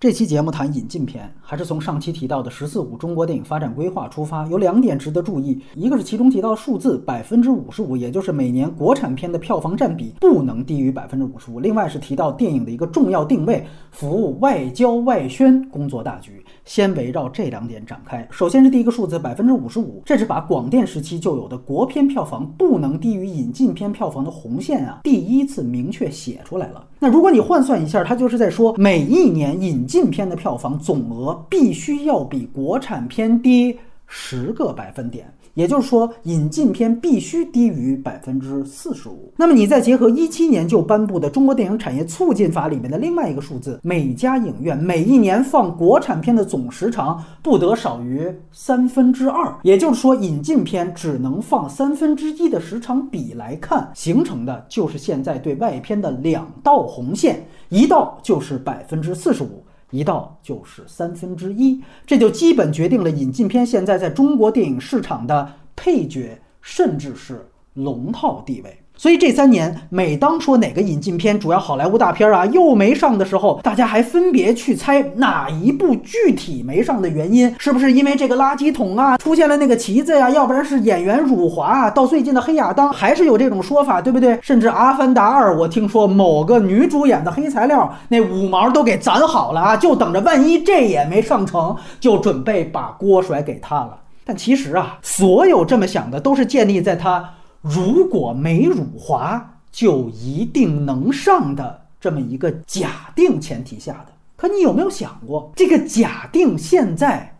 这期节目谈引进片，还是从上期提到的“十四五”中国电影发展规划出发，有两点值得注意。一个是其中提到数字百分之五十五，也就是每年国产片的票房占比不能低于百分之五十五。另外是提到电影的一个重要定位，服务外交外宣工作大局。先围绕这两点展开。首先是第一个数字百分之五十五，这是把广电时期就有的国片票房不能低于引进片票房的红线啊，第一次明确写出来了。那如果你换算一下，它就是在说每一年引进片的票房总额必须要比国产片低十个百分点。也就是说，引进片必须低于百分之四十五。那么你再结合一七年就颁布的《中国电影产业促进法》里面的另外一个数字，每家影院每一年放国产片的总时长不得少于三分之二。也就是说，引进片只能放三分之一的时长比来看，形成的就是现在对外片的两道红线，一道就是百分之四十五。一道就是三分之一，这就基本决定了引进片现在在中国电影市场的配角，甚至是龙套地位。所以这三年，每当说哪个引进片，主要好莱坞大片啊又没上的时候，大家还分别去猜哪一部具体没上的原因，是不是因为这个垃圾桶啊出现了那个旗子呀，要不然是演员辱华啊？到最近的黑亚当还是有这种说法，对不对？甚至《阿凡达二》，我听说某个女主演的黑材料那五毛都给攒好了啊，就等着万一这也没上成就准备把锅甩给他了。但其实啊，所有这么想的都是建立在他。如果没辱华，就一定能上的这么一个假定前提下的。可你有没有想过，这个假定现在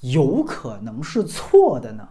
有可能是错的呢？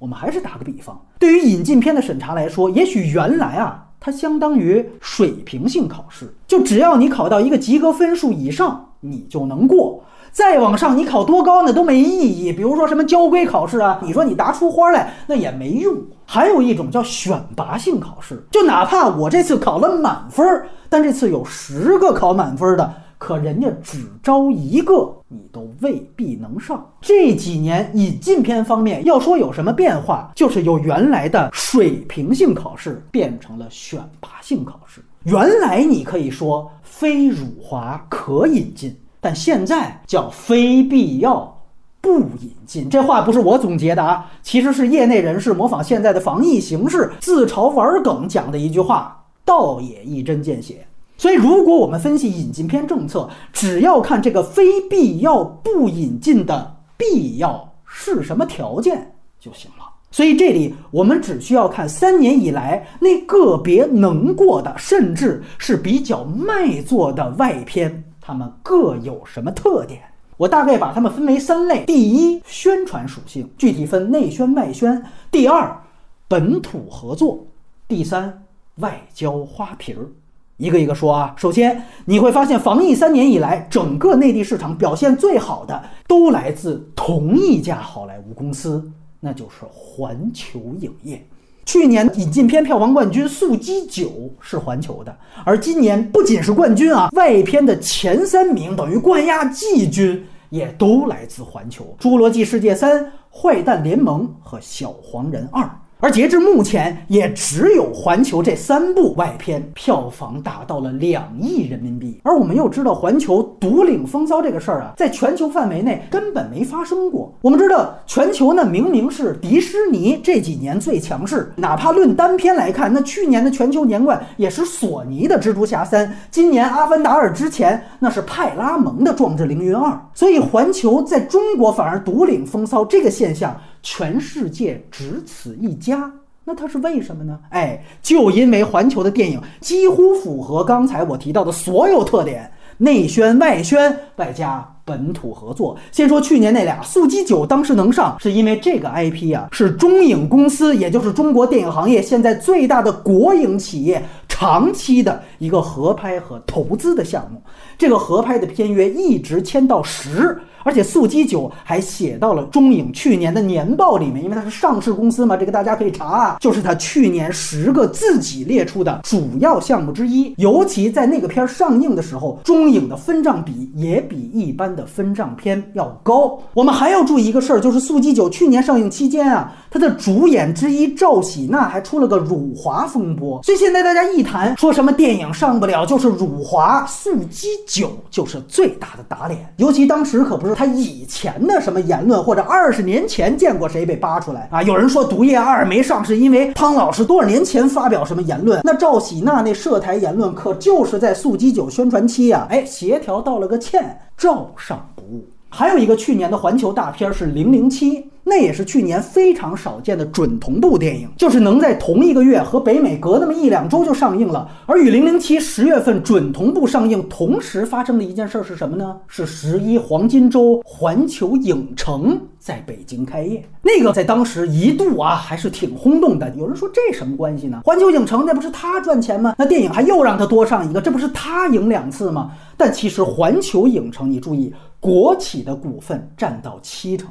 我们还是打个比方，对于引进片的审查来说，也许原来啊，它相当于水平性考试，就只要你考到一个及格分数以上，你就能过。再往上，你考多高呢都没意义。比如说什么交规考试啊，你说你答出花来那也没用。还有一种叫选拔性考试，就哪怕我这次考了满分，但这次有十个考满分的，可人家只招一个，你都未必能上。这几年引进片方面要说有什么变化，就是由原来的水平性考试变成了选拔性考试。原来你可以说非辱华可引进。但现在叫非必要不引进，这话不是我总结的啊，其实是业内人士模仿现在的防疫形势，自嘲玩梗讲的一句话，倒也一针见血。所以，如果我们分析引进片政策，只要看这个非必要不引进的必要是什么条件就行了。所以这里我们只需要看三年以来那个别能过的，甚至是比较卖座的外片。它们各有什么特点？我大概把它们分为三类：第一，宣传属性，具体分内宣、外宣；第二，本土合作；第三，外交花瓶儿。一个一个说啊。首先，你会发现防疫三年以来，整个内地市场表现最好的都来自同一家好莱坞公司，那就是环球影业。去年引进片票房冠军《速激九》是环球的，而今年不仅是冠军啊，外片的前三名等于冠亚季军也都来自环球，《侏罗纪世界三》《坏蛋联盟》和《小黄人二》。而截至目前，也只有环球这三部外片票房达到了两亿人民币。而我们又知道，环球独领风骚这个事儿啊，在全球范围内根本没发生过。我们知道，全球呢明明是迪士尼这几年最强势，哪怕论单片来看，那去年的全球年冠也是索尼的《蜘蛛侠三》，今年《阿凡达二》之前那是派拉蒙的《壮志凌云二》。所以，环球在中国反而独领风骚这个现象。全世界只此一家，那它是为什么呢？哎，就因为环球的电影几乎符合刚才我提到的所有特点，内宣、外宣，外加本土合作。先说去年那俩，《速激九》当时能上，是因为这个 IP 啊，是中影公司，也就是中国电影行业现在最大的国营企业，长期的一个合拍和投资的项目。这个合拍的片约一直签到十。而且速激九还写到了中影去年的年报里面，因为它是上市公司嘛，这个大家可以查啊，就是它去年十个自己列出的主要项目之一。尤其在那个片上映的时候，中影的分账比也比一般的分账片要高。我们还要注意一个事儿，就是速激九去年上映期间啊，它的主演之一赵喜娜还出了个辱华风波，所以现在大家一谈说什么电影上不了就是辱华，速激九就是最大的打脸。尤其当时可不是他以前的什么言论，或者二十年前见过谁被扒出来啊？有人说《毒液二》没上是因为汤老师多少年前发表什么言论，那赵喜娜那涉台言论可就是在速激九宣传期呀，哎，协调道了个歉，照上。还有一个去年的环球大片是《零零七》。那也是去年非常少见的准同步电影，就是能在同一个月和北美隔那么一两周就上映了。而与《零零七》十月份准同步上映同时发生的一件事是什么呢？是十一黄金周环球影城在北京开业。那个在当时一度啊还是挺轰动的。有人说这什么关系呢？环球影城那不是他赚钱吗？那电影还又让他多上一个，这不是他赢两次吗？但其实环球影城，你注意，国企的股份占到七成。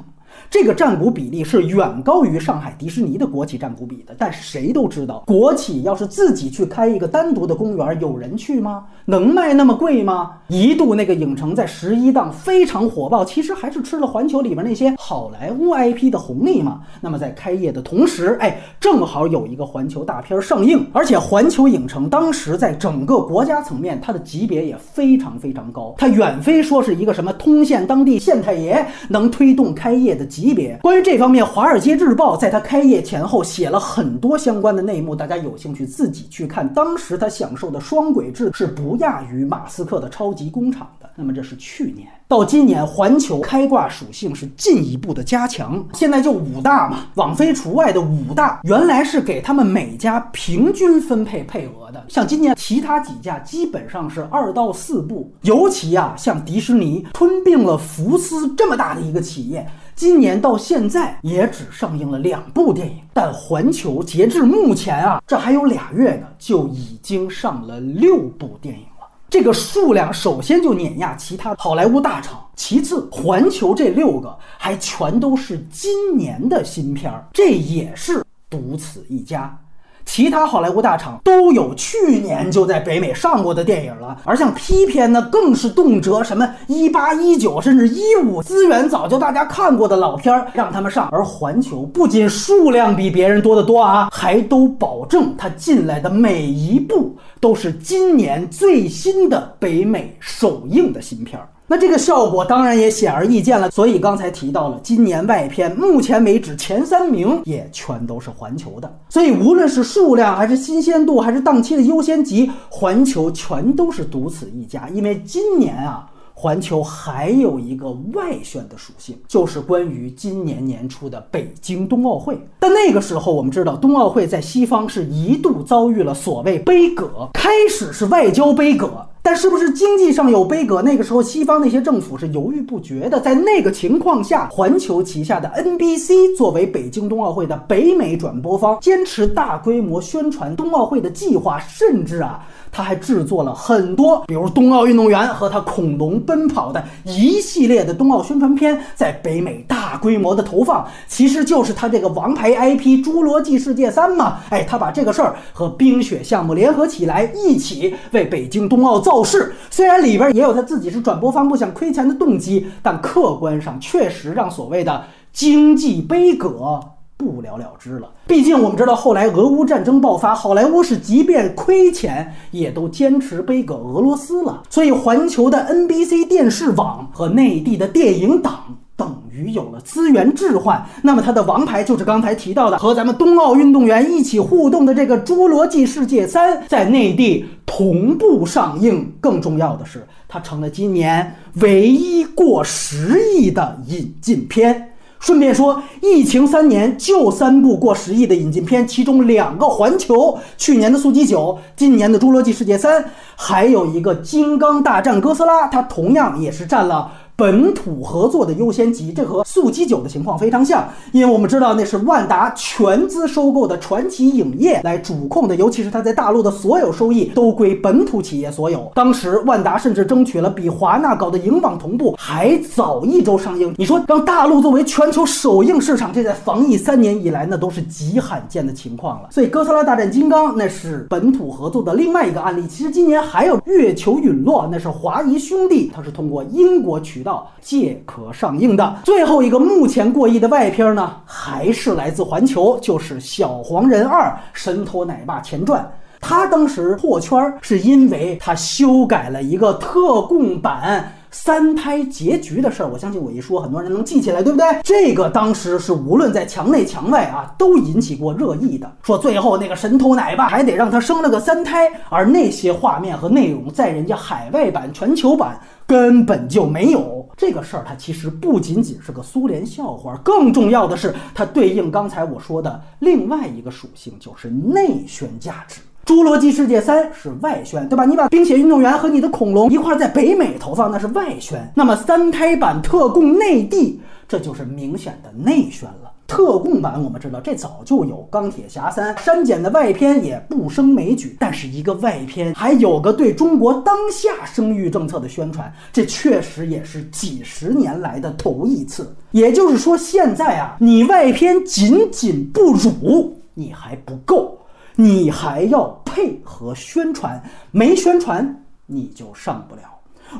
这个占股比例是远高于上海迪士尼的国企占股比的，但谁都知道，国企要是自己去开一个单独的公园，有人去吗？能卖那么贵吗？一度那个影城在十一档非常火爆，其实还是吃了环球里面那些好莱坞 IP 的红利嘛。那么在开业的同时，哎，正好有一个环球大片上映，而且环球影城当时在整个国家层面，它的级别也非常非常高，它远非说是一个什么通县当地县太爷能推动开业的。级别关于这方面，《华尔街日报》在它开业前后写了很多相关的内幕，大家有兴趣自己去看。当时他享受的双轨制是不亚于马斯克的超级工厂的。那么这是去年到今年，环球开挂属性是进一步的加强。现在就五大嘛，网飞除外的五大，原来是给他们每家平均分配配额的。像今年其他几家基本上是二到四部，尤其啊，像迪士尼吞并了福斯这么大的一个企业。今年到现在也只上映了两部电影，但环球截至目前啊，这还有俩月呢，就已经上了六部电影了。这个数量首先就碾压其他好莱坞大厂，其次环球这六个还全都是今年的新片儿，这也是独此一家。其他好莱坞大厂都有去年就在北美上过的电影了，而像 P 片呢，更是动辄什么一八一九甚至一五资源早就大家看过的老片儿让他们上，而环球不仅数量比别人多得多啊，还都保证它进来的每一部都是今年最新的北美首映的新片儿。那这个效果当然也显而易见了，所以刚才提到了今年外片，目前为止前三名也全都是环球的。所以无论是数量还是新鲜度还是档期的优先级，环球全都是独此一家。因为今年啊，环球还有一个外宣的属性，就是关于今年年初的北京冬奥会。但那个时候我们知道，冬奥会在西方是一度遭遇了所谓杯葛，开始是外交杯葛。但是不是经济上有杯葛？那个时候西方那些政府是犹豫不决的。在那个情况下，环球旗下的 NBC 作为北京冬奥会的北美转播方，坚持大规模宣传冬奥会的计划，甚至啊。他还制作了很多，比如冬奥运动员和他恐龙奔跑的一系列的冬奥宣传片，在北美大规模的投放，其实就是他这个王牌 IP《侏罗纪世界三》嘛。哎，他把这个事儿和冰雪项目联合起来，一起为北京冬奥造势。虽然里边也有他自己是转播方不想亏钱的动机，但客观上确实让所谓的经济悲歌。不了了之了。毕竟我们知道，后来俄乌战争爆发，好莱坞是即便亏钱，也都坚持背个俄罗斯了。所以，环球的 NBC 电视网和内地的电影党等于有了资源置换。那么，它的王牌就是刚才提到的和咱们冬奥运动员一起互动的这个《侏罗纪世界三》，在内地同步上映。更重要的是，它成了今年唯一过十亿的引进片。顺便说，疫情三年就三部过十亿的引进片，其中两个环球，去年的《速激九》，今年的《侏罗纪世界三》，还有一个《金刚大战哥斯拉》，它同样也是占了本土合作的优先级，这和速激九的情况非常像，因为我们知道那是万达全资收购的传奇影业来主控的，尤其是它在大陆的所有收益都归本土企业所有。当时万达甚至争取了比华纳搞的影网同步还早一周上映。你说让大陆作为全球首映市场，这在防疫三年以来那都是极罕见的情况了。所以《哥斯拉大战金刚》那是本土合作的另外一个案例。其实今年还有《月球陨落》，那是华谊兄弟，它是通过英国渠道借壳上映的。最后一个目前过亿的外片呢，还是来自环球，就是《小黄人二：神偷奶爸前传》。他当时破圈儿，是因为他修改了一个特供版三胎结局的事儿。我相信我一说，很多人能记起来，对不对？这个当时是无论在墙内墙外啊，都引起过热议的。说最后那个神偷奶爸还得让他生了个三胎，而那些画面和内容在人家海外版、全球版根本就没有。这个事儿它其实不仅仅是个苏联笑话，更重要的是它对应刚才我说的另外一个属性，就是内宣价值。《侏罗纪世界三》是外宣，对吧？你把《冰雪运动员》和你的恐龙一块在北美投放，那是外宣。那么三胎版特供内地，这就是明显的内宣了。特供版我们知道，这早就有《钢铁侠三》删减的外篇也不胜枚举，但是一个外篇还有个对中国当下生育政策的宣传，这确实也是几十年来的头一次。也就是说，现在啊，你外篇仅仅不辱，你还不够。你还要配合宣传，没宣传你就上不了。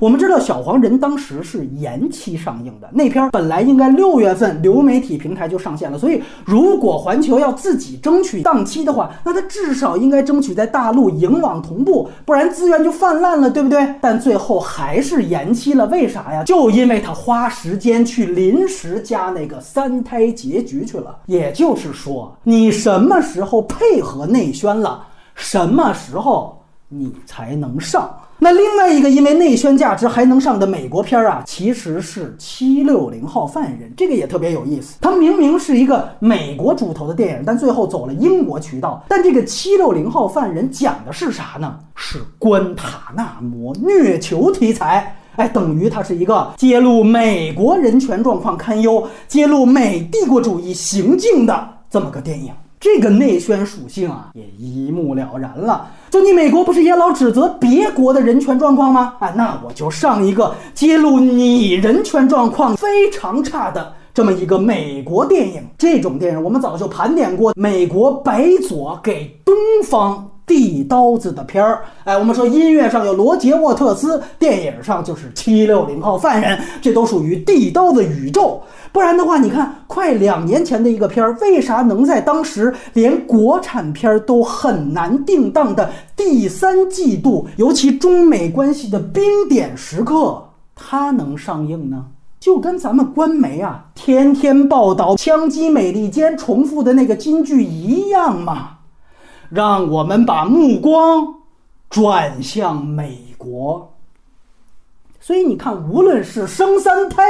我们知道小黄人当时是延期上映的，那片本来应该六月份流媒体平台就上线了，所以如果环球要自己争取档期的话，那它至少应该争取在大陆影网同步，不然资源就泛滥了，对不对？但最后还是延期了，为啥呀？就因为他花时间去临时加那个三胎结局去了。也就是说，你什么时候配合内宣了，什么时候你才能上。那另外一个因为内宣价值还能上的美国片儿啊，其实是《七六零号犯人》，这个也特别有意思。它明明是一个美国主投的电影，但最后走了英国渠道。但这个《七六零号犯人》讲的是啥呢？是关塔那摩虐囚题材。哎，等于它是一个揭露美国人权状况堪忧、揭露美帝国主义行径的这么个电影。这个内宣属性啊，也一目了然了。就你美国不是也老指责别国的人权状况吗？啊，那我就上一个揭露你人权状况非常差的这么一个美国电影。这种电影我们早就盘点过，美国白左给东方。递刀子的片儿，哎，我们说音乐上有罗杰沃特斯，电影上就是七六零号犯人，这都属于递刀子宇宙。不然的话，你看，快两年前的一个片儿，为啥能在当时连国产片都很难定档的第三季度，尤其中美关系的冰点时刻，它能上映呢？就跟咱们官媒啊，天天报道枪击美利坚重复的那个金句一样嘛。让我们把目光转向美国。所以你看，无论是生三胎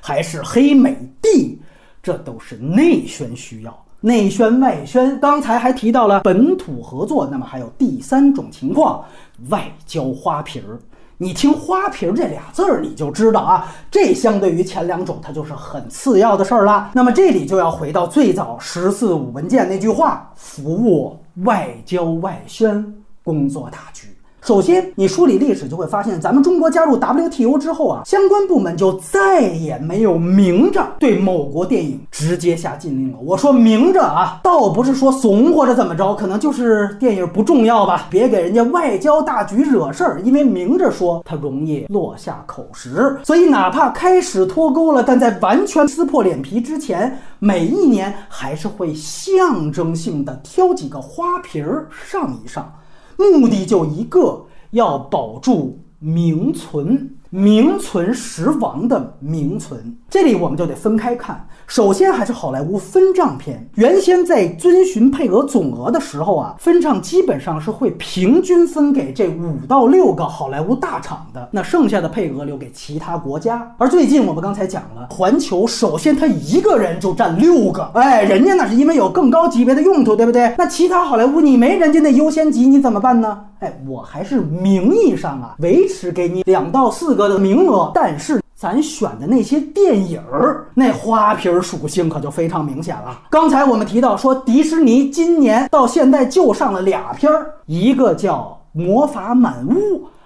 还是黑美帝，这都是内宣需要，内宣外宣。刚才还提到了本土合作，那么还有第三种情况，外交花瓶儿。你听“花瓶”这俩字儿，你就知道啊，这相对于前两种，它就是很次要的事儿了。那么这里就要回到最早“十四五”文件那句话：服务外交外宣工作大局。首先，你梳理历史就会发现，咱们中国加入 WTO 之后啊，相关部门就再也没有明着对某国电影直接下禁令了。我说明着啊，倒不是说怂或者怎么着，可能就是电影不重要吧，别给人家外交大局惹事儿。因为明着说，它容易落下口实。所以，哪怕开始脱钩了，但在完全撕破脸皮之前，每一年还是会象征性的挑几个花瓶儿上一上。目的就一个，要保住名存。名存实亡的名存，这里我们就得分开看。首先还是好莱坞分账片，原先在遵循配额总额的时候啊，分账基本上是会平均分给这五到六个好莱坞大厂的，那剩下的配额留给其他国家。而最近我们刚才讲了，环球首先他一个人就占六个，哎，人家那是因为有更高级别的用途，对不对？那其他好莱坞你没人家那优先级，你怎么办呢？哎，我还是名义上啊维持给你两到四。个的名额，但是咱选的那些电影儿，那花瓶属性可就非常明显了。刚才我们提到说，迪士尼今年到现在就上了俩片儿，一个叫《魔法满屋》，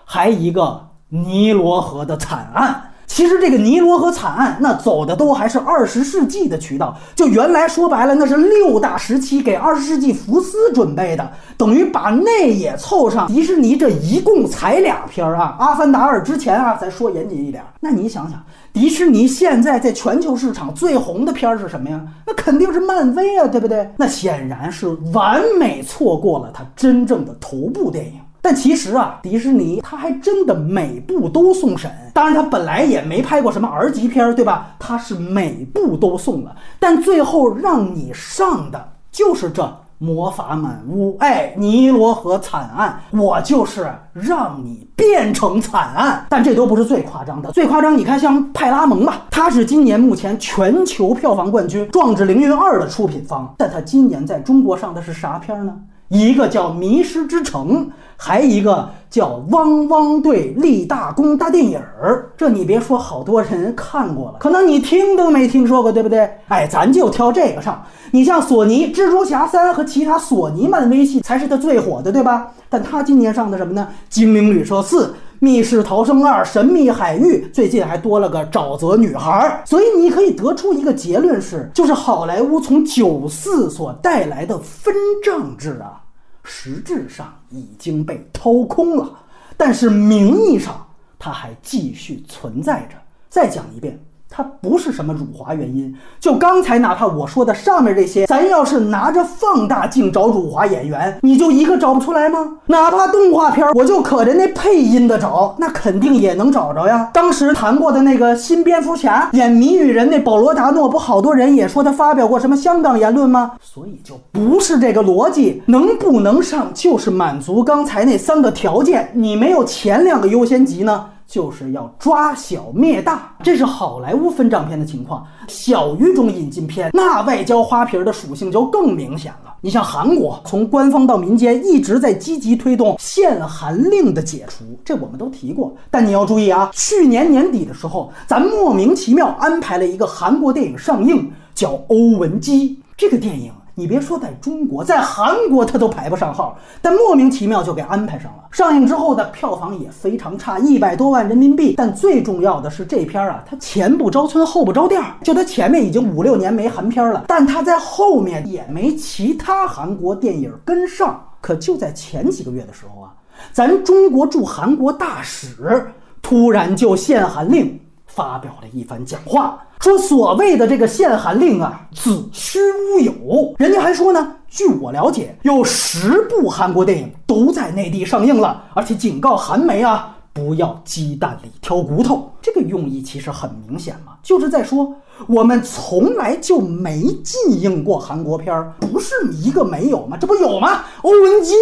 还一个《尼罗河的惨案》。其实这个尼罗河惨案，那走的都还是二十世纪的渠道。就原来说白了，那是六大时期给二十世纪福斯准备的，等于把那也凑上。迪士尼这一共才俩片儿啊，《阿凡达二》之前啊，咱说严谨一点，那你想想，迪士尼现在在全球市场最红的片儿是什么呀？那肯定是漫威啊，对不对？那显然是完美错过了它真正的头部电影。但其实啊，迪士尼它还真的每部都送审。当然，它本来也没拍过什么儿级片儿，对吧？它是每部都送了，但最后让你上的就是这《魔法满屋》。哎，尼罗河惨案，我就是让你变成惨案。但这都不是最夸张的，最夸张，你看像派拉蒙吧，它是今年目前全球票房冠军《壮志凌云二》的出品方，但它今年在中国上的是啥片儿呢？一个叫《迷失之城》，还一个叫《汪汪队立大功》大电影儿。这你别说，好多人看过了，可能你听都没听说过，对不对？哎，咱就挑这个上。你像索尼《蜘蛛侠三》和其他索尼漫威系才是它最火的，对吧？但它今年上的什么呢？《精灵旅社四》。密室逃生二、神秘海域，最近还多了个沼泽女孩，所以你可以得出一个结论是，就是好莱坞从九四所带来的分账制啊，实质上已经被掏空了，但是名义上它还继续存在着。再讲一遍。它不是什么辱华原因，就刚才哪怕我说的上面这些，咱要是拿着放大镜找辱华演员，你就一个找不出来吗？哪怕动画片，我就可着那配音的找，那肯定也能找着呀。当时谈过的那个新蝙蝠侠演谜语人那保罗达诺，不好多人也说他发表过什么香港言论吗？所以就不是这个逻辑，能不能上就是满足刚才那三个条件，你没有前两个优先级呢？就是要抓小灭大，这是好莱坞分账片的情况。小语种引进片，那外交花瓶的属性就更明显了。你像韩国，从官方到民间一直在积极推动限韩令的解除，这我们都提过。但你要注意啊，去年年底的时候，咱莫名其妙安排了一个韩国电影上映，叫《欧文姬》。这个电影。你别说，在中国，在韩国它都排不上号，但莫名其妙就给安排上了。上映之后的票房也非常差，一百多万人民币。但最重要的是，这片儿啊，它前不着村后不着店儿，就它前面已经五六年没韩片了，但它在后面也没其他韩国电影跟上。可就在前几个月的时候啊，咱中国驻韩国大使突然就限韩令。发表了一番讲话，说所谓的这个限韩令啊，子虚乌有。人家还说呢，据我了解，有十部韩国电影都在内地上映了，而且警告韩媒啊，不要鸡蛋里挑骨头。这个用意其实很明显嘛，就是在说我们从来就没禁映过韩国片儿，不是一个没有吗？这不有吗？欧文基，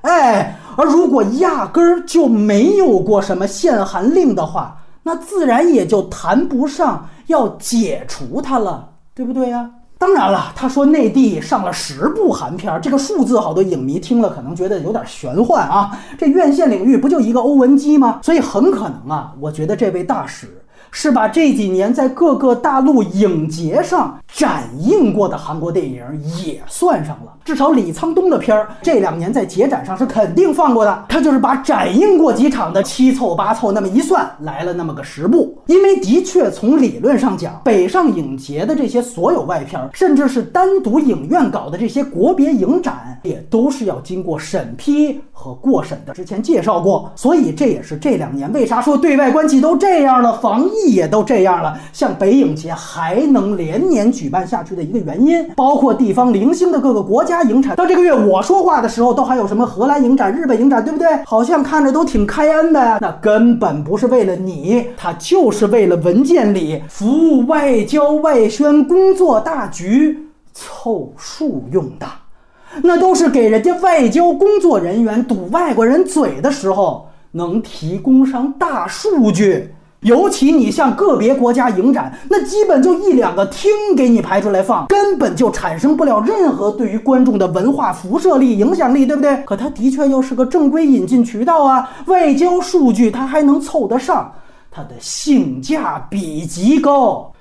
哎，而如果 压根儿就没有过什么限韩令的话。那自然也就谈不上要解除它了，对不对呀？当然了，他说内地上了十部韩片，这个数字好多影迷听了可能觉得有点玄幻啊。这院线领域不就一个欧文基吗？所以很可能啊，我觉得这位大使。是把这几年在各个大陆影节上展映过的韩国电影也算上了，至少李沧东的片儿这两年在节展上是肯定放过的。他就是把展映过几场的七凑八凑那么一算，来了那么个十部。因为的确从理论上讲，北上影节的这些所有外片，甚至是单独影院搞的这些国别影展，也都是要经过审批和过审的。之前介绍过，所以这也是这两年为啥说对外关系都这样了，防疫。也都这样了，像北影节还能连年举办下去的一个原因，包括地方零星的各个国家影展。到这个月我说话的时候，都还有什么荷兰影展、日本影展，对不对？好像看着都挺开恩的呀。那根本不是为了你，他就是为了文件里服务外交外宣工作大局凑数用的，那都是给人家外交工作人员堵外国人嘴的时候能提供上大数据。尤其你向个别国家影展，那基本就一两个厅给你排出来放，根本就产生不了任何对于观众的文化辐射力、影响力，对不对？可它的确又是个正规引进渠道啊，外交数据它还能凑得上，它的性价比极高。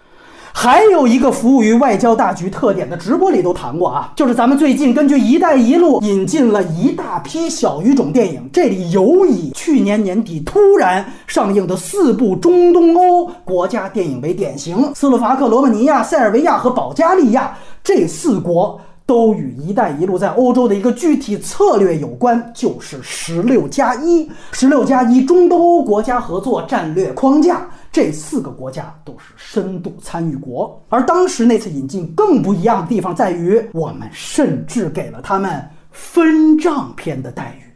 还有一个服务于外交大局特点的直播里都谈过啊，就是咱们最近根据“一带一路”引进了一大批小语种电影，这里尤以去年年底突然上映的四部中东欧国家电影为典型，斯洛伐克、罗马尼亚、塞尔维亚和保加利亚这四国都与“一带一路”在欧洲的一个具体策略有关，就是“十六加一”，“十六加一”中东欧国家合作战略框架。这四个国家都是深度参与国，而当时那次引进更不一样的地方在于，我们甚至给了他们分账片的待遇。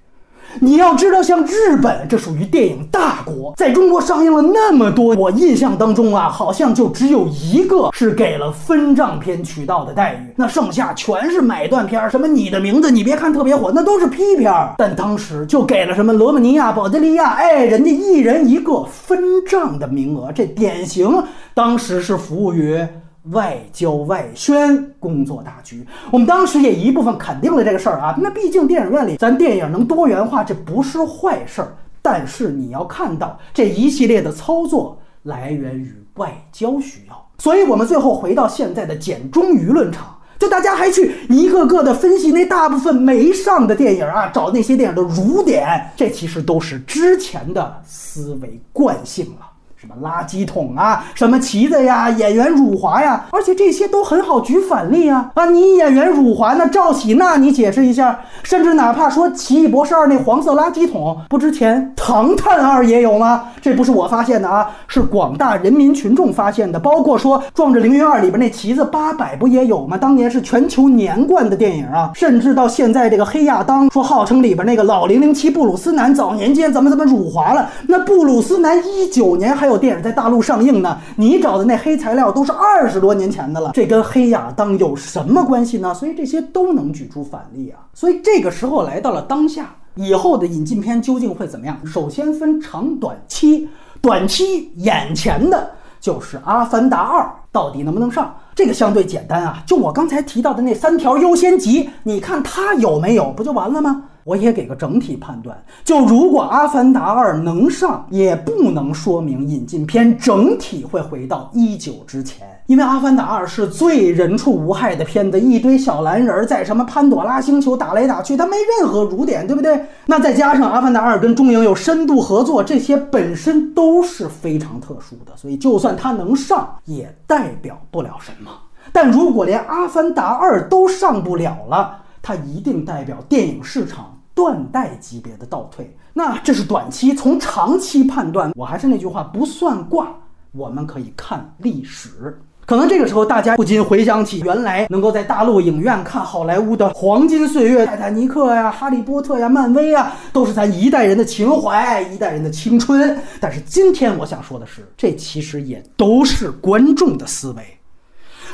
你要知道，像日本这属于电影大国，在中国上映了那么多，我印象当中啊，好像就只有一个是给了分账片渠道的待遇，那剩下全是买断片儿。什么你的名字，你别看特别火，那都是批片儿。但当时就给了什么罗马尼亚、保加利亚，哎，人家一人一个分账的名额，这典型当时是服务于。外交外宣工作大局，我们当时也一部分肯定了这个事儿啊。那毕竟电影院里咱电影能多元化，这不是坏事儿。但是你要看到这一系列的操作来源于外交需要，所以我们最后回到现在的简中舆论场，就大家还去一个个的分析那大部分没上的电影啊，找那些电影的辱点，这其实都是之前的思维惯性了。什么垃圾桶啊，什么旗子呀，演员辱华呀，而且这些都很好举反例啊啊！你演员辱华，那赵喜娜你解释一下，甚至哪怕说《奇异博士二》那黄色垃圾桶，不之前《唐探二》也有吗？这不是我发现的啊，是广大人民群众发现的。包括说《壮志凌云二》里边那旗子八百不也有吗？当年是全球年冠的电影啊，甚至到现在这个黑亚当说号称里边那个老零零七布鲁斯南早年间怎么怎么辱华了？那布鲁斯南一九年还有。有电影在大陆上映呢，你找的那黑材料都是二十多年前的了，这跟黑亚当有什么关系呢？所以这些都能举出反例啊。所以这个时候来到了当下，以后的引进片究竟会怎么样？首先分长短期，短期眼前的就是《阿凡达二》到底能不能上，这个相对简单啊。就我刚才提到的那三条优先级，你看它有没有，不就完了吗？我也给个整体判断，就如果《阿凡达二》能上，也不能说明引进片整体会回到一九之前，因为《阿凡达二》是最人畜无害的片子，一堆小蓝人在什么潘朵拉星球打来打去，它没任何辱点，对不对？那再加上《阿凡达二》跟中影有深度合作，这些本身都是非常特殊的，所以就算它能上，也代表不了什么。但如果连《阿凡达二》都上不了了，它一定代表电影市场断代级别的倒退，那这是短期。从长期判断，我还是那句话，不算卦，我们可以看历史。可能这个时候大家不禁回想起原来能够在大陆影院看好莱坞的黄金岁月，《泰坦尼克》呀，《哈利波特》呀，漫威呀，都是咱一代人的情怀，一代人的青春。但是今天我想说的是，这其实也都是观众的思维。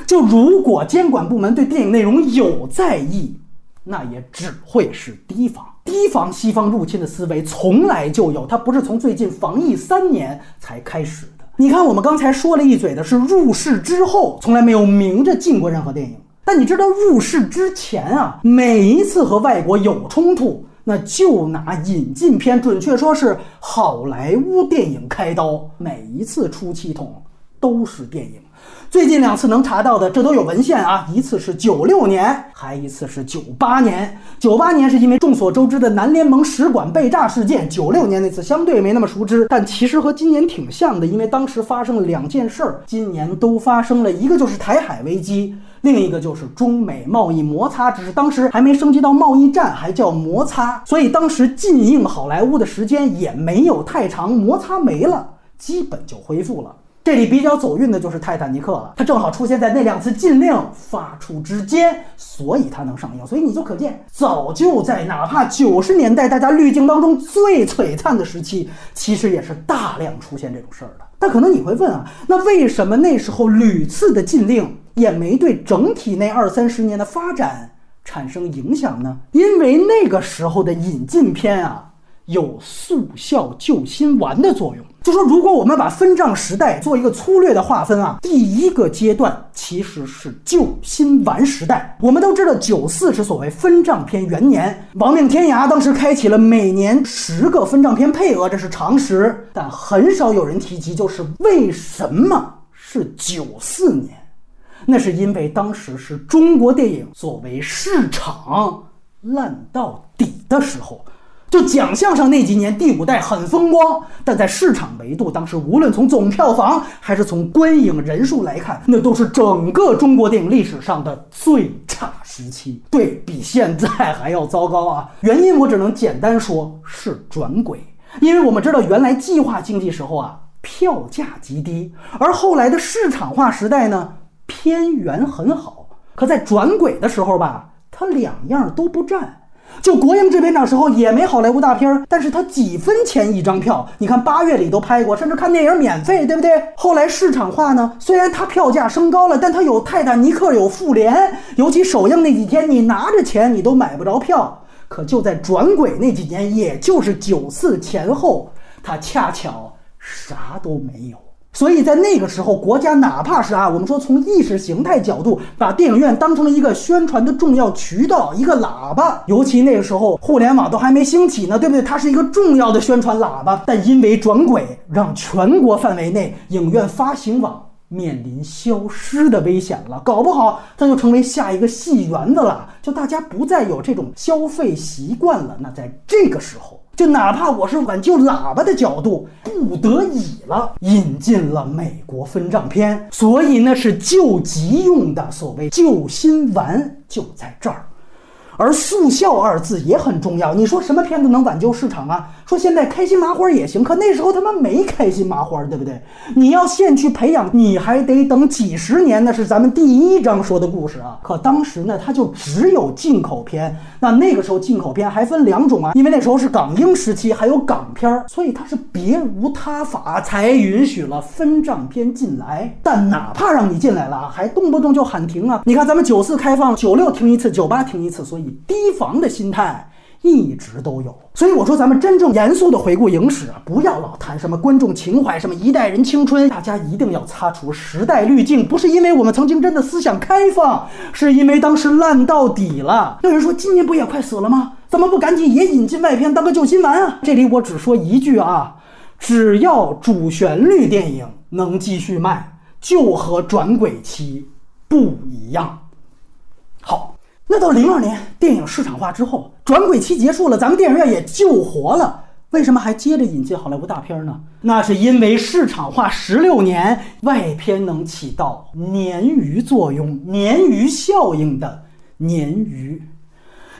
就如果监管部门对电影内容有在意。那也只会是提防，提防西方入侵的思维从来就有，它不是从最近防疫三年才开始的。你看，我们刚才说了一嘴的是入世之后从来没有明着禁过任何电影，但你知道入世之前啊，每一次和外国有冲突，那就拿引进片，准确说是好莱坞电影开刀，每一次出气筒都是电影。最近两次能查到的，这都有文献啊。一次是九六年，还一次是九八年。九八年是因为众所周知的南联盟使馆被炸事件，九六年那次相对没那么熟知，但其实和今年挺像的，因为当时发生了两件事儿，今年都发生了，一个就是台海危机，另一个就是中美贸易摩擦，只是当时还没升级到贸易战，还叫摩擦，所以当时禁映好莱坞的时间也没有太长，摩擦没了，基本就恢复了。这里比较走运的就是《泰坦尼克》了，它正好出现在那两次禁令发出之间，所以它能上映。所以你就可见，早就在哪怕九十年代大家滤镜当中最璀璨的时期，其实也是大量出现这种事儿的。但可能你会问啊，那为什么那时候屡次的禁令也没对整体那二三十年的发展产生影响呢？因为那个时候的引进片啊。有速效救心丸的作用。就说，如果我们把分账时代做一个粗略的划分啊，第一个阶段其实是救心丸时代。我们都知道，九四是所谓分账片元年，亡命天涯当时开启了每年十个分账片配额，这是常识。但很少有人提及，就是为什么是九四年？那是因为当时是中国电影作为市场烂到底的时候。就奖项上那几年，第五代很风光，但在市场维度，当时无论从总票房还是从观影人数来看，那都是整个中国电影历史上的最差时期，对比现在还要糟糕啊！原因我只能简单说，是转轨。因为我们知道，原来计划经济时候啊，票价极低，而后来的市场化时代呢，片源很好，可在转轨的时候吧，它两样都不占。就国营制片厂时候也没好莱坞大片儿，但是它几分钱一张票？你看八月里都拍过，甚至看电影免费，对不对？后来市场化呢，虽然它票价升高了，但它有泰坦尼克，有复联，尤其首映那几天，你拿着钱你都买不着票。可就在转轨那几年，也就是九四前后，它恰巧啥都没有。所以在那个时候，国家哪怕是啊，我们说从意识形态角度，把电影院当成了一个宣传的重要渠道，一个喇叭。尤其那个时候，互联网都还没兴起呢，对不对？它是一个重要的宣传喇叭。但因为转轨，让全国范围内影院发行网面临消失的危险了。搞不好，它就成为下一个戏园子了。就大家不再有这种消费习惯了。那在这个时候。就哪怕我是挽救喇叭的角度，不得已了，引进了美国分账片，所以那是救急用的所谓救心丸，就在这儿。而速效二字也很重要。你说什么片子能挽救市场啊？说现在开心麻花也行，可那时候他妈没开心麻花，对不对？你要现去培养，你还得等几十年。那是咱们第一章说的故事啊。可当时呢，它就只有进口片。那那个时候进口片还分两种啊，因为那时候是港英时期，还有港片，所以它是别无他法才允许了分账片进来。但哪怕让你进来了，还动不动就喊停啊！你看咱们九四开放，九六停一次，九八停一次，所以。提防的心态一直都有，所以我说咱们真正严肃的回顾影史，不要老谈什么观众情怀，什么一代人青春，大家一定要擦除时代滤镜。不是因为我们曾经真的思想开放，是因为当时烂到底了。有人说今年不也快死了吗？怎么不赶紧也引进外片当个救心丸啊？这里我只说一句啊，只要主旋律电影能继续卖，就和转轨期不一样。那到零二年电影市场化之后，转轨期结束了，咱们电影院也救活了。为什么还接着引进好莱坞大片呢？那是因为市场化十六年，外片能起到鲶鱼作用、鲶鱼效应的鲶鱼。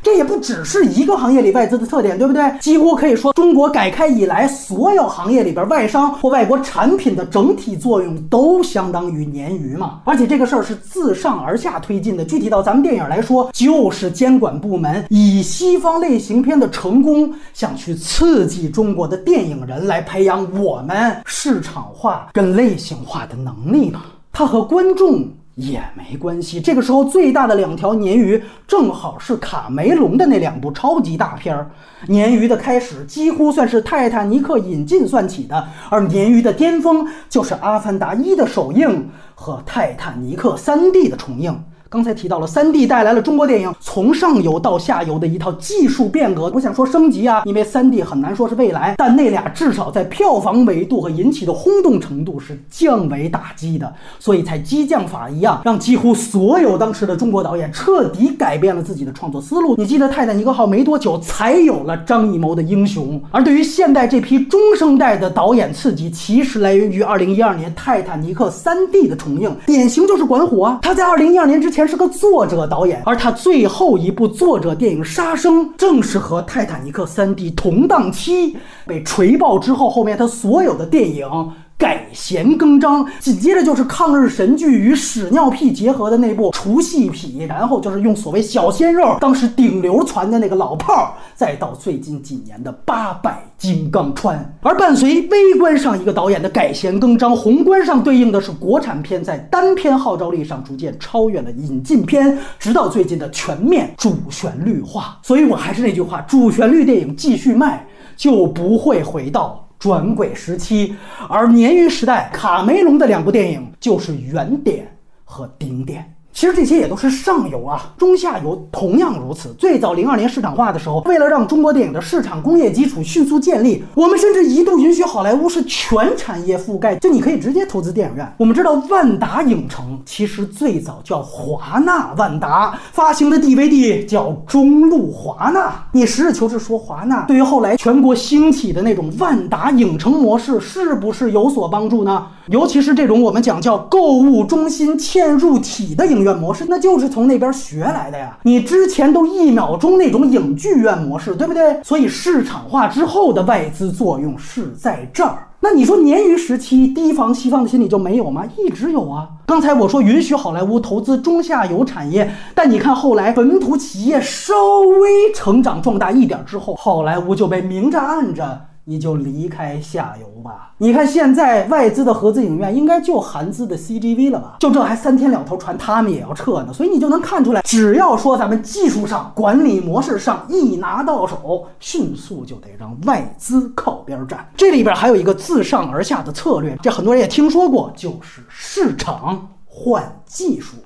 这也不只是一个行业里外资的特点，对不对？几乎可以说，中国改开以来，所有行业里边外商或外国产品的整体作用都相当于鲶鱼嘛。而且这个事儿是自上而下推进的。具体到咱们电影来说，就是监管部门以西方类型片的成功，想去刺激中国的电影人来培养我们市场化跟类型化的能力嘛。它和观众。也没关系。这个时候最大的两条鲶鱼，正好是卡梅隆的那两部超级大片儿。鲶鱼的开始几乎算是《泰坦尼克》引进算起的，而鲶鱼的巅峰就是《阿凡达一》的首映和《泰坦尼克》3D 的重映。刚才提到了三 D 带来了中国电影从上游到下游的一套技术变革，我想说升级啊，因为三 D 很难说是未来，但那俩至少在票房维度和引起的轰动程度是降维打击的，所以才激将法一样，让几乎所有当时的中国导演彻底改变了自己的创作思路。你记得《泰坦尼克号》没多久才有了张艺谋的《英雄》，而对于现代这批中生代的导演刺激，其实来源于2012年《泰坦尼克》3D 的重映，典型就是管虎啊，他在2012年之前。前是个作者导演，而他最后一部作者电影《杀生》正是和《泰坦尼克》三 D 同档期被锤爆之后，后面他所有的电影。改弦更张，紧接着就是抗日神剧与屎尿屁结合的那部除戏痞，然后就是用所谓小鲜肉，当时顶流传的那个老炮儿，再到最近几年的八百金刚川。而伴随微观上一个导演的改弦更张，宏观上对应的是国产片在单片号召力上逐渐超越了引进片，直到最近的全面主旋律化。所以我还是那句话，主旋律电影继续卖。就不会回到转轨时期。而鲶鱼时代，卡梅隆的两部电影就是原点和顶点。其实这些也都是上游啊，中下游同样如此。最早零二年市场化的时候，为了让中国电影的市场工业基础迅速建立，我们甚至一度允许好莱坞是全产业覆盖，就你可以直接投资电影院。我们知道万达影城其实最早叫华纳万达，发行的 DVD 叫中路华纳。你实事求是说，华纳对于后来全国兴起的那种万达影城模式是不是有所帮助呢？尤其是这种我们讲叫购物中心嵌入体的影院模式，那就是从那边学来的呀。你之前都一秒钟那种影剧院模式，对不对？所以市场化之后的外资作用是在这儿。那你说鲶鱼时期提防西方的心理就没有吗？一直有啊。刚才我说允许好莱坞投资中下游产业，但你看后来本土企业稍微成长壮大一点之后，好莱坞就被明着暗着。你就离开下游吧。你看现在外资的合资影院应该就韩资的 CGV 了吧？就这还三天两头传他们也要撤呢。所以你就能看出来，只要说咱们技术上、管理模式上一拿到手，迅速就得让外资靠边站。这里边还有一个自上而下的策略，这很多人也听说过，就是市场换技术。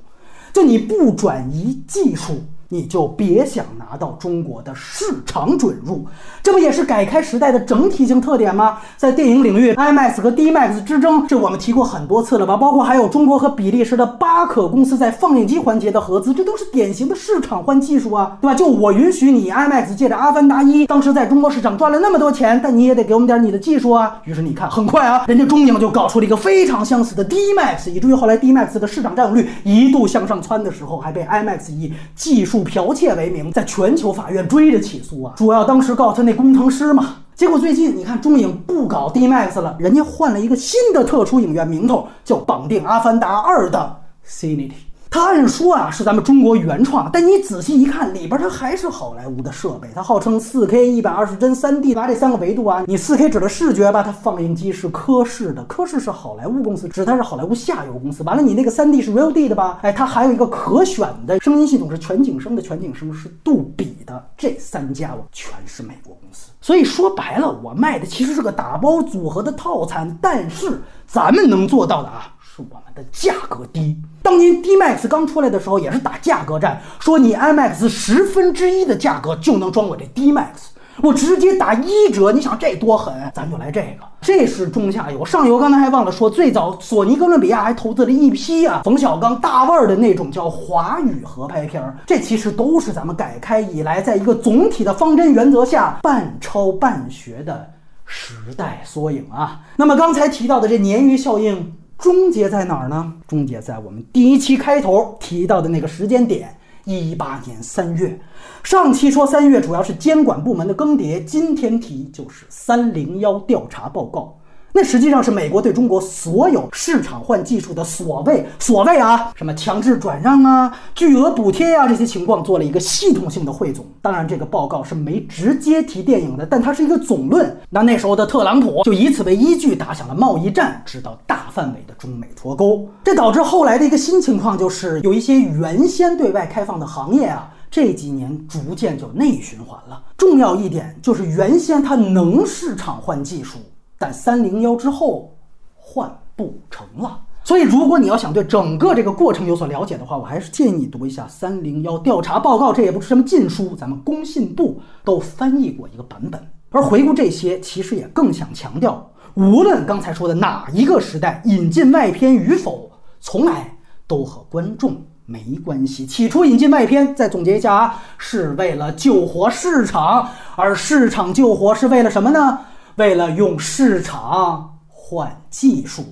就你不转移技术。你就别想拿到中国的市场准入，这不也是改开时代的整体性特点吗？在电影领域，IMAX 和 DMAX 之争，这我们提过很多次了吧？包括还有中国和比利时的巴可公司在放映机环节的合资，这都是典型的市场换技术啊，对吧？就我允许你 IMAX 借着《阿凡达一》，当时在中国市场赚了那么多钱，但你也得给我们点你的技术啊。于是你看，很快啊，人家中影就搞出了一个非常相似的 DMAX，以至于后来 DMAX 的市场占有率一度向上窜的时候，还被 IMAX 以技术。剽窃为名，在全球法院追着起诉啊！主要当时告他那工程师嘛。结果最近你看，中影不搞 DMAX 了，人家换了一个新的特殊影院名头，叫绑定《阿凡达二》的 Cinity。它按说啊是咱们中国原创，但你仔细一看，里边它还是好莱坞的设备。它号称 4K 一百二十帧 3D，拿这三个维度啊，你 4K 指的视觉吧，它放映机是科氏的，科氏是好莱坞公司，指它是好莱坞下游公司。完了，你那个 3D 是 Real D 的吧？哎，它还有一个可选的声音系统是全景声的，全景声是杜比的。这三家全是美国公司。所以说白了，我卖的其实是个打包组合的套餐，但是咱们能做到的啊。是我们的价格低。当年 D Max 刚出来的时候，也是打价格战，说你 IMAX 十分之一的价格就能装我这 D Max，我直接打一折。你想这多狠？咱就来这个。这是中下游，上游刚才还忘了说，最早索尼哥伦比亚还投资了一批啊，冯小刚大腕儿的那种叫华语合拍片儿。这其实都是咱们改开以来，在一个总体的方针原则下半抄半学的时代缩影啊。那么刚才提到的这鲶鱼效应。终结在哪儿呢？终结在我们第一期开头提到的那个时间点，一八年三月。上期说三月主要是监管部门的更迭，今天提就是三零幺调查报告。那实际上是美国对中国所有市场换技术的所谓所谓啊，什么强制转让啊、巨额补贴呀这些情况做了一个系统性的汇总。当然，这个报告是没直接提电影的，但它是一个总论。那那时候的特朗普就以此为依据打响了贸易战，直到大范围的中美脱钩。这导致后来的一个新情况，就是有一些原先对外开放的行业啊，这几年逐渐就内循环了。重要一点就是原先它能市场换技术。但三零幺之后换不成了，所以如果你要想对整个这个过程有所了解的话，我还是建议读一下三零幺调查报告。这也不是什么禁书，咱们工信部都翻译过一个版本。而回顾这些，其实也更想强调，无论刚才说的哪一个时代引进外片与否，从来都和观众没关系。起初引进外片，再总结一下啊，是为了救活市场，而市场救活是为了什么呢？为了用市场换技术，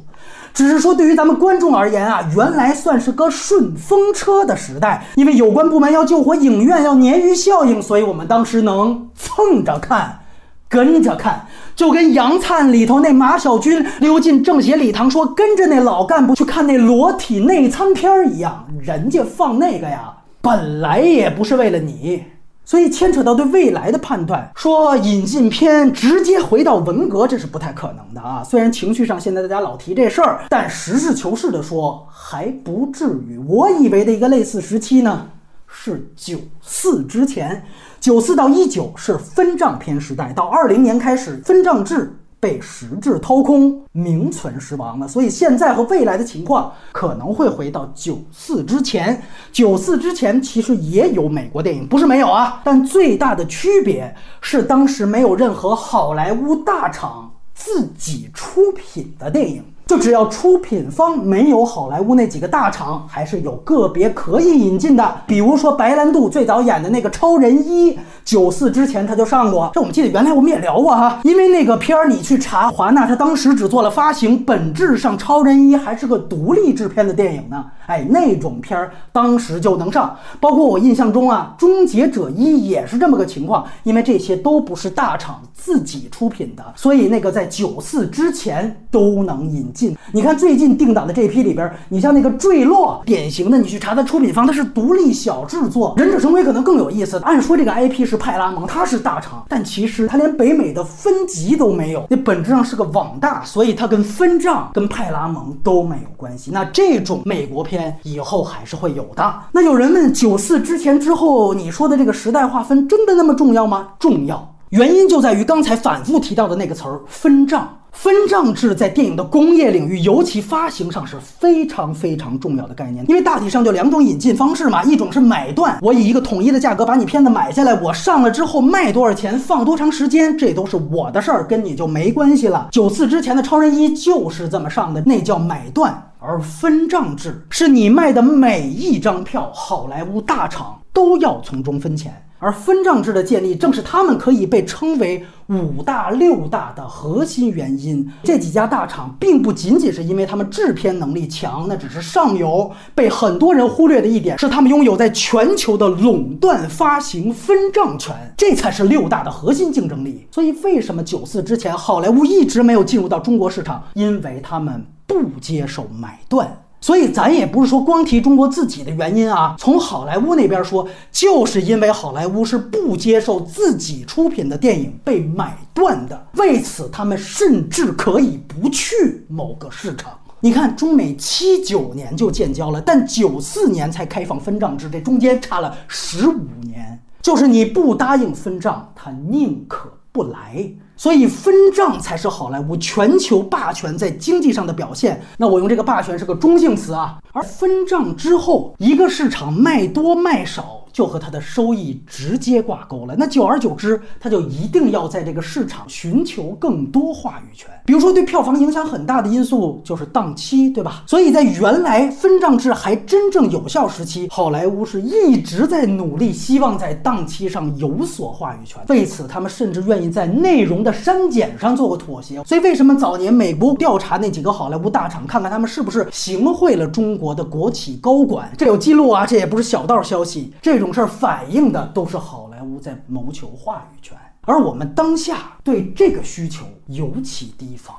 只是说对于咱们观众而言啊，原来算是个顺风车的时代，因为有关部门要救活影院，要鲶鱼效应，所以我们当时能蹭着看，跟着看，就跟《杨灿》里头那马小军溜进政协礼堂说跟着那老干部去看那裸体内参片一样，人家放那个呀，本来也不是为了你。所以牵扯到对未来的判断，说引进片直接回到文革，这是不太可能的啊。虽然情绪上现在大家老提这事儿，但实事求是的说，还不至于。我以为的一个类似时期呢，是九四之前，九四到一九是分账片时代，到二零年开始分账制。被实质掏空，名存实亡了。所以现在和未来的情况可能会回到九四之前。九四之前其实也有美国电影，不是没有啊。但最大的区别是，当时没有任何好莱坞大厂自己出品的电影。就只要出品方没有好莱坞那几个大厂，还是有个别可以引进的。比如说白兰度最早演的那个超人一，九四之前他就上过。这我们记得原来我们也聊过哈，因为那个片儿你去查，华纳他当时只做了发行，本质上超人一还是个独立制片的电影呢。哎，那种片儿当时就能上。包括我印象中啊，终结者一也是这么个情况，因为这些都不是大厂自己出品的，所以那个在九四之前都能引进。你看最近定档的这批里边，你像那个坠落，典型的你去查它出品方，它是独立小制作。忍者神龟可能更有意思，按说这个 IP 是派拉蒙，它是大厂，但其实它连北美的分级都没有，那本质上是个网大，所以它跟分账跟派拉蒙都没有关系。那这种美国片以后还是会有的。那有人问，九四之前之后，你说的这个时代划分真的那么重要吗？重要，原因就在于刚才反复提到的那个词儿——分账。分账制在电影的工业领域，尤其发行上是非常非常重要的概念。因为大体上就两种引进方式嘛，一种是买断，我以一个统一的价格把你片子买下来，我上了之后卖多少钱，放多长时间，这都是我的事儿，跟你就没关系了。九四之前的超人一就是这么上的，那叫买断。而分账制是你卖的每一张票，好莱坞大厂都要从中分钱。而分账制的建立，正是他们可以被称为五大六大的核心原因。这几家大厂并不仅仅是因为他们制片能力强，那只是上游。被很多人忽略的一点是，他们拥有在全球的垄断发行分账权，这才是六大的核心竞争力。所以，为什么九四之前好莱坞一直没有进入到中国市场？因为他们不接受买断。所以咱也不是说光提中国自己的原因啊，从好莱坞那边说，就是因为好莱坞是不接受自己出品的电影被买断的，为此他们甚至可以不去某个市场。你看，中美七九年就建交了，但九四年才开放分账制，这中间差了十五年，就是你不答应分账，他宁可不来。所以分账才是好莱坞全球霸权在经济上的表现。那我用这个霸权是个中性词啊。而分账之后，一个市场卖多卖少。就和它的收益直接挂钩了。那久而久之，他就一定要在这个市场寻求更多话语权。比如说，对票房影响很大的因素就是档期，对吧？所以在原来分账制还真正有效时期，好莱坞是一直在努力，希望在档期上有所话语权。为此，他们甚至愿意在内容的删减上做个妥协。所以，为什么早年美国调查那几个好莱坞大厂，看看他们是不是行贿了中国的国企高管？这有记录啊，这也不是小道消息。这种。事儿反映的都是好莱坞在谋求话语权，而我们当下对这个需求尤其提防，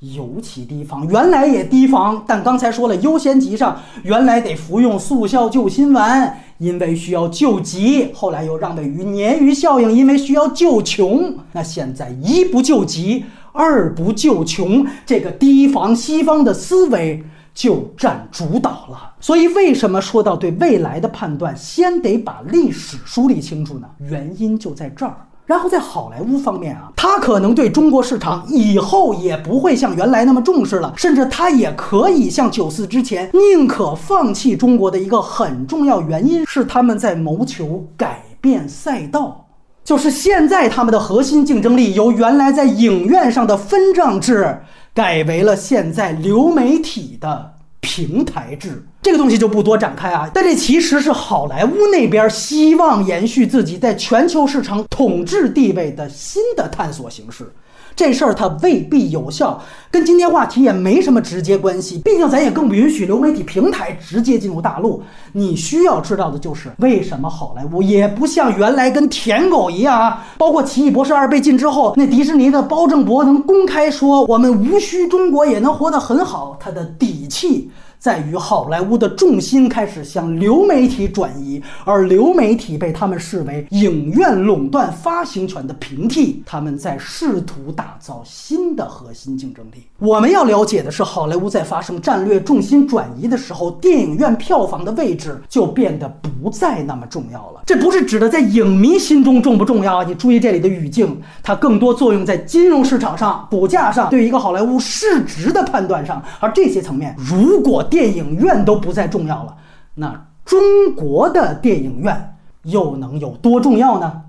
尤其提防。原来也提防，但刚才说了，优先级上原来得服用速效救心丸，因为需要救急；后来又让位于鲶鱼效应，因为需要救穷。那现在一不救急，二不救穷，这个提防西方的思维。就占主导了，所以为什么说到对未来的判断，先得把历史梳理清楚呢？原因就在这儿。然后在好莱坞方面啊，他可能对中国市场以后也不会像原来那么重视了，甚至他也可以像九四之前宁可放弃中国的一个很重要原因是他们在谋求改变赛道，就是现在他们的核心竞争力由原来在影院上的分账制。改为了现在流媒体的平台制，这个东西就不多展开啊。但这其实是好莱坞那边希望延续自己在全球市场统治地位的新的探索形式。这事儿它未必有效，跟今天话题也没什么直接关系。毕竟咱也更不允许流媒体平台直接进入大陆。你需要知道的就是，为什么好莱坞也不像原来跟舔狗一样啊？包括《奇异博士二》被禁之后，那迪士尼的包正博能公开说，我们无需中国也能活得很好，他的底气。在于好莱坞的重心开始向流媒体转移，而流媒体被他们视为影院垄断发行权的平替，他们在试图打造新的核心竞争力。我们要了解的是，好莱坞在发生战略重心转移的时候，电影院票房的位置就变得不再那么重要了。这不是指的在影迷心中重不重要啊？你注意这里的语境，它更多作用在金融市场上、股价上，对一个好莱坞市值的判断上。而这些层面，如果电影院都不再重要了，那中国的电影院又能有多重要呢？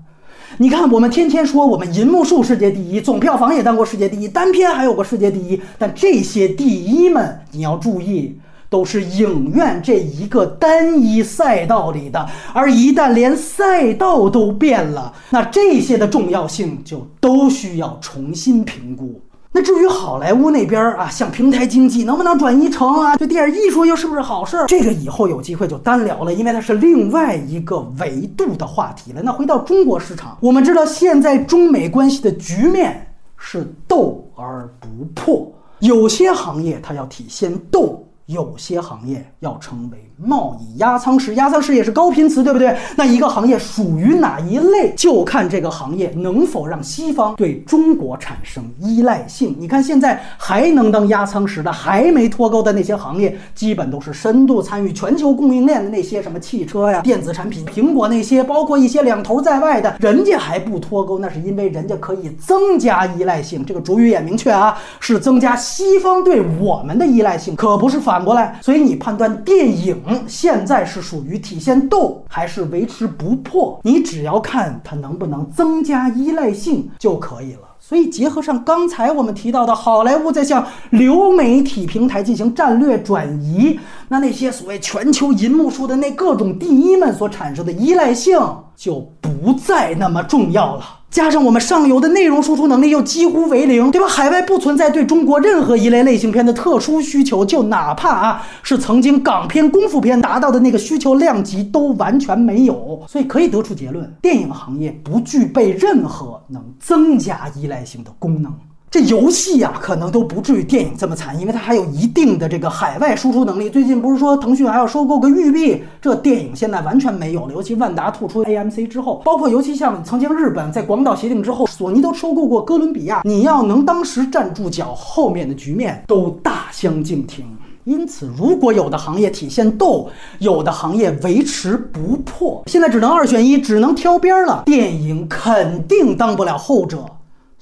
你看，我们天天说我们银幕数世界第一，总票房也当过世界第一，单片还有个世界第一，但这些第一们，你要注意，都是影院这一个单一赛道里的。而一旦连赛道都变了，那这些的重要性就都需要重新评估。那至于好莱坞那边啊，像平台经济能不能转移成啊，就电影艺术又是不是好事儿？这个以后有机会就单聊了，因为它是另外一个维度的话题了。那回到中国市场，我们知道现在中美关系的局面是斗而不破，有些行业它要体现斗，有些行业要成为。贸易压舱石，压舱石也是高频词，对不对？那一个行业属于哪一类，就看这个行业能否让西方对中国产生依赖性。你看现在还能当压舱石的，还没脱钩的那些行业，基本都是深度参与全球供应链的那些什么汽车呀、电子产品、苹果那些，包括一些两头在外的，人家还不脱钩，那是因为人家可以增加依赖性。这个主语也明确啊，是增加西方对我们的依赖性，可不是反过来。所以你判断电影。现在是属于体现斗还是维持不破？你只要看它能不能增加依赖性就可以了。所以结合上刚才我们提到的，好莱坞在向流媒体平台进行战略转移，那那些所谓全球银幕数的那各种第一们所产生的依赖性就不再那么重要了。加上我们上游的内容输出能力又几乎为零，对吧？海外不存在对中国任何一类类型片的特殊需求，就哪怕啊是曾经港片、功夫片达到的那个需求量级都完全没有。所以可以得出结论，电影行业不具备任何能增加依赖性的功能。这游戏呀，可能都不至于电影这么惨，因为它还有一定的这个海外输出能力。最近不是说腾讯还要收购个育碧，这电影现在完全没有了。尤其万达吐出 AMC 之后，包括尤其像曾经日本在广岛协定之后，索尼都收购过哥伦比亚，你要能当时站住脚，后面的局面都大相径庭。因此，如果有的行业体现斗，有的行业维持不破，现在只能二选一，只能挑边了。电影肯定当不了后者。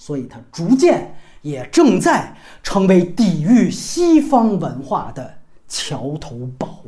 所以，它逐渐也正在成为抵御西方文化的桥头堡。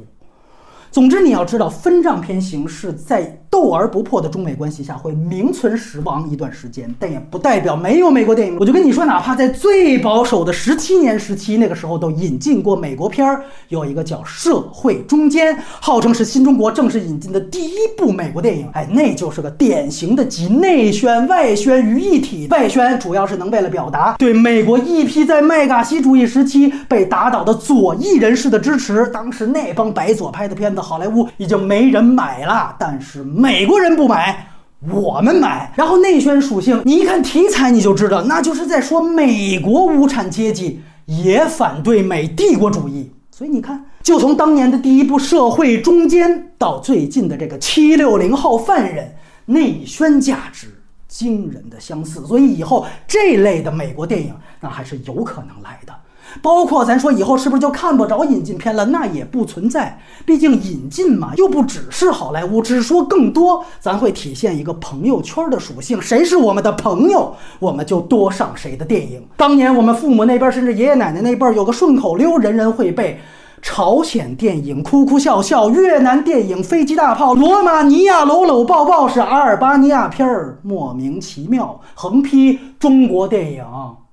总之，你要知道，分账片形式在斗而不破的中美关系下会名存实亡一段时间，但也不代表没有美国电影。我就跟你说，哪怕在最保守的十七年时期，那个时候都引进过美国片儿，有一个叫《社会中间》，号称是新中国正式引进的第一部美国电影。哎，那就是个典型的集内宣外宣于一体。外宣主要是能为了表达对美国一批在麦卡锡主义时期被打倒的左翼人士的支持。当时那帮白左拍的片子。好莱坞已经没人买了，但是美国人不买，我们买。然后内宣属性，你一看题材你就知道，那就是在说美国无产阶级也反对美帝国主义。所以你看，就从当年的第一部《社会中间》到最近的这个《七六零号犯人》，内宣价值惊人的相似。所以以后这类的美国电影，那还是有可能来的。包括咱说以后是不是就看不着引进片了？那也不存在，毕竟引进嘛，又不只是好莱坞。只说更多，咱会体现一个朋友圈的属性，谁是我们的朋友，我们就多上谁的电影。当年我们父母那边，甚至爷爷奶奶那辈儿，有个顺口溜，人人会背：朝鲜电影哭哭笑笑，越南电影飞机大炮，罗马尼亚搂搂抱抱，是阿尔巴尼亚片儿莫名其妙。横批：中国电影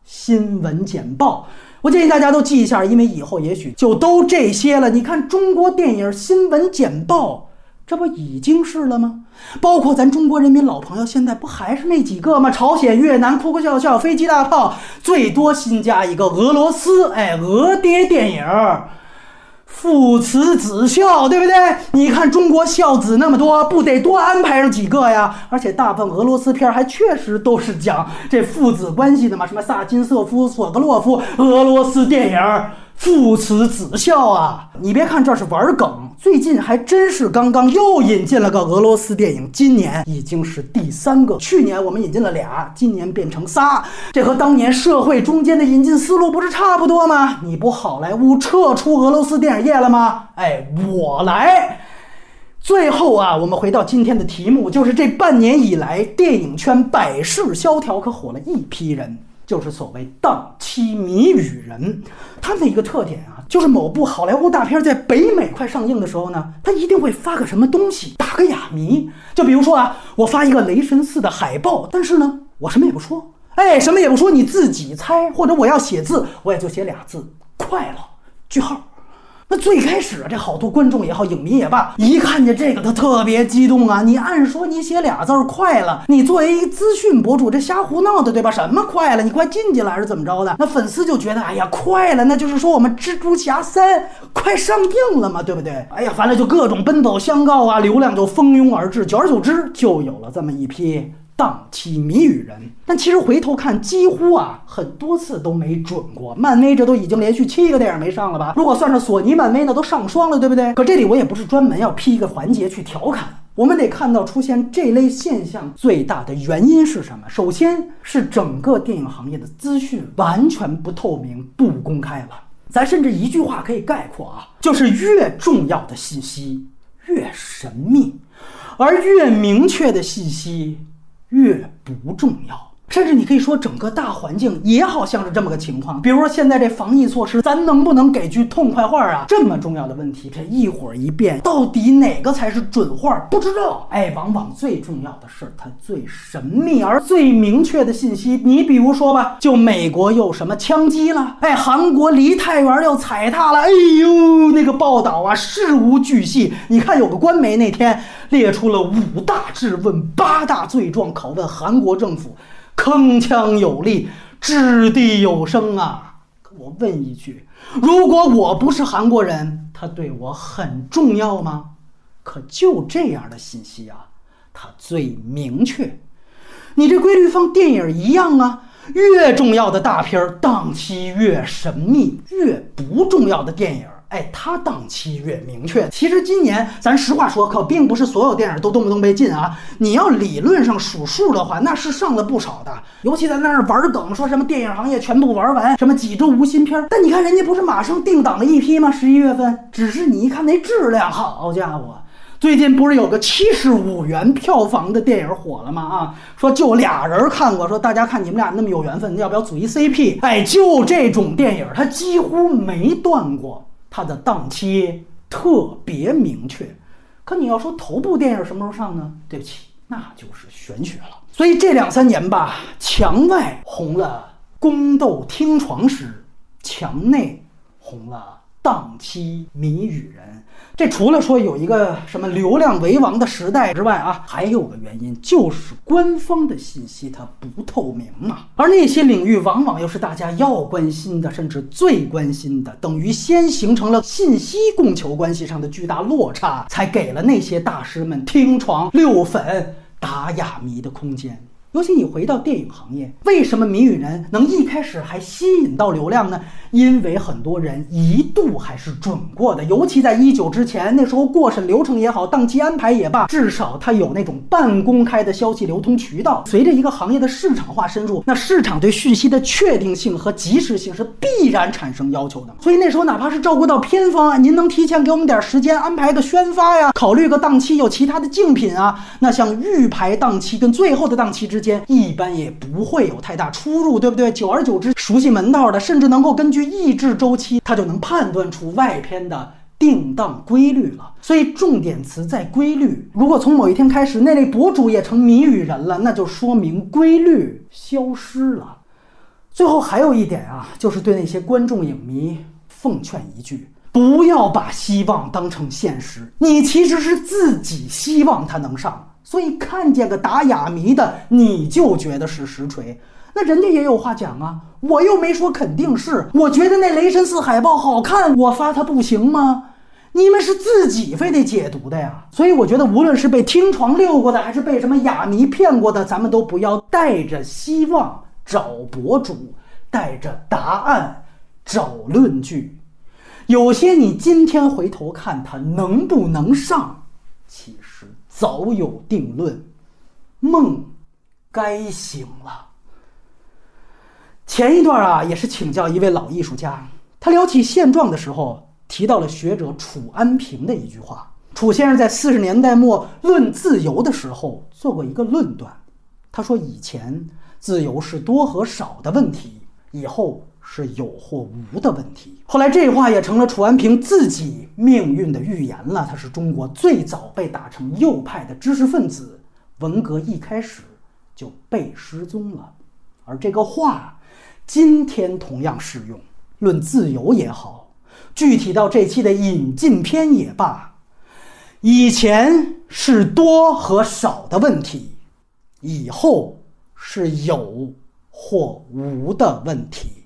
新闻简报。我建议大家都记一下，因为以后也许就都这些了。你看中国电影新闻简报，这不已经是了吗？包括咱中国人民老朋友，现在不还是那几个吗？朝鲜、越南、哭哭笑笑、飞机大炮，最多新加一个俄罗斯，哎，俄爹电影。父慈子孝，对不对？你看中国孝子那么多，不得多安排上几个呀？而且大部分俄罗斯片还确实都是讲这父子关系的嘛，什么萨金瑟夫、索格洛夫，俄罗斯电影父慈子孝啊！你别看这是玩梗，最近还真是刚刚又引进了个俄罗斯电影，今年已经是第三个。去年我们引进了俩，今年变成仨，这和当年社会中间的引进思路不是差不多吗？你不好莱坞撤出俄罗斯电影业了吗？哎，我来。最后啊，我们回到今天的题目，就是这半年以来，电影圈百事萧条，可火了一批人。就是所谓档期谜语人，他们的一个特点啊，就是某部好莱坞大片在北美快上映的时候呢，他一定会发个什么东西，打个哑谜。就比如说啊，我发一个《雷神四》的海报，但是呢，我什么也不说，哎，什么也不说，你自己猜。或者我要写字，我也就写俩字：快了。句号。那最开始啊，这好多观众也好，影迷也罢，一看见这个，他特别激动啊！你按说你写俩字儿快了，你作为一资讯博主，这瞎胡闹的，对吧？什么快了？你快进去了还是怎么着的？那粉丝就觉得，哎呀，快了，那就是说我们蜘蛛侠三快上映了嘛，对不对？哎呀，反正就各种奔走相告啊，流量就蜂拥而至，久而久之，就有了这么一批。档期谜语人，但其实回头看，几乎啊很多次都没准过。漫威这都已经连续七个电影没上了吧？如果算上索尼漫威，那都上双了，对不对？可这里我也不是专门要批一个环节去调侃，我们得看到出现这类现象最大的原因是什么？首先是整个电影行业的资讯完全不透明、不公开了。咱甚至一句话可以概括啊，就是越重要的信息越神秘，而越明确的信息。越不重要，甚至你可以说整个大环境也好像是这么个情况。比如说现在这防疫措施，咱能不能给句痛快话啊？这么重要的问题，这一会儿一变，到底哪个才是准话？不知道。哎，往往最重要的是它最神秘而最明确的信息。你比如说吧，就美国又什么枪击了？哎，韩国梨泰院又踩踏了？哎呦，那个报道啊，事无巨细。你看有个官媒那天。列出了五大质问、八大罪状，拷问韩国政府，铿锵有力，掷地有声啊！我问一句：如果我不是韩国人，他对我很重要吗？可就这样的信息啊，它最明确。你这规律放电影一样啊，越重要的大片儿档期越神秘，越不重要的电影。哎，它档期越明确。其实今年咱实话说，可并不是所有电影都动不动被禁啊。你要理论上数数的话，那是上了不少的。尤其在那儿玩梗，说什么电影行业全部玩完，什么几周无新片。但你看人家不是马上定档了一批吗？十一月份，只是你一看那质量，好家伙，最近不是有个七十五元票房的电影火了吗？啊，说就俩人看过，说大家看你们俩那么有缘分，要不要组一 CP？哎，就这种电影，它几乎没断过。它的档期特别明确，可你要说头部电影什么时候上呢？对不起，那就是玄学了。所以这两三年吧，墙外红了宫斗听床时，墙内红了。档期谜语人，这除了说有一个什么流量为王的时代之外啊，还有个原因就是官方的信息它不透明嘛。而那些领域往往又是大家要关心的，甚至最关心的，等于先形成了信息供求关系上的巨大落差，才给了那些大师们听床溜粉打哑谜的空间。尤其你回到电影行业，为什么谜语人能一开始还吸引到流量呢？因为很多人一度还是准过的，尤其在一九之前，那时候过审流程也好，档期安排也罢，至少它有那种半公开的消息流通渠道。随着一个行业的市场化深入，那市场对讯息的确定性和及时性是必然产生要求的。所以那时候哪怕是照顾到片方啊，您能提前给我们点时间安排个宣发呀，考虑个档期有其他的竞品啊，那像预排档期跟最后的档期之。间一般也不会有太大出入，对不对？久而久之，熟悉门道的，甚至能够根据译制周期，他就能判断出外篇的定档规律了。所以重点词在规律。如果从某一天开始，那类博主也成谜语人了，那就说明规律消失了。最后还有一点啊，就是对那些观众影迷奉劝一句：不要把希望当成现实，你其实是自己希望他能上。所以看见个打哑谜的，你就觉得是实锤，那人家也有话讲啊。我又没说肯定是，我觉得那雷神四海报好看，我发它不行吗？你们是自己非得解读的呀。所以我觉得，无论是被听床溜过的，还是被什么哑谜骗过的，咱们都不要带着希望找博主，带着答案找论据。有些你今天回头看它能不能上，其实早有定论。梦该醒了。前一段啊，也是请教一位老艺术家，他聊起现状的时候，提到了学者楚安平的一句话。楚先生在四十年代末论自由的时候做过一个论断，他说：以前自由是多和少的问题，以后是有或无的问题。后来这话也成了楚安平自己命运的预言了。他是中国最早被打成右派的知识分子，文革一开始就被失踪了。而这个话，今天同样适用。论自由也好，具体到这期的引进篇也罢。以前是多和少的问题，以后是有或无的问题。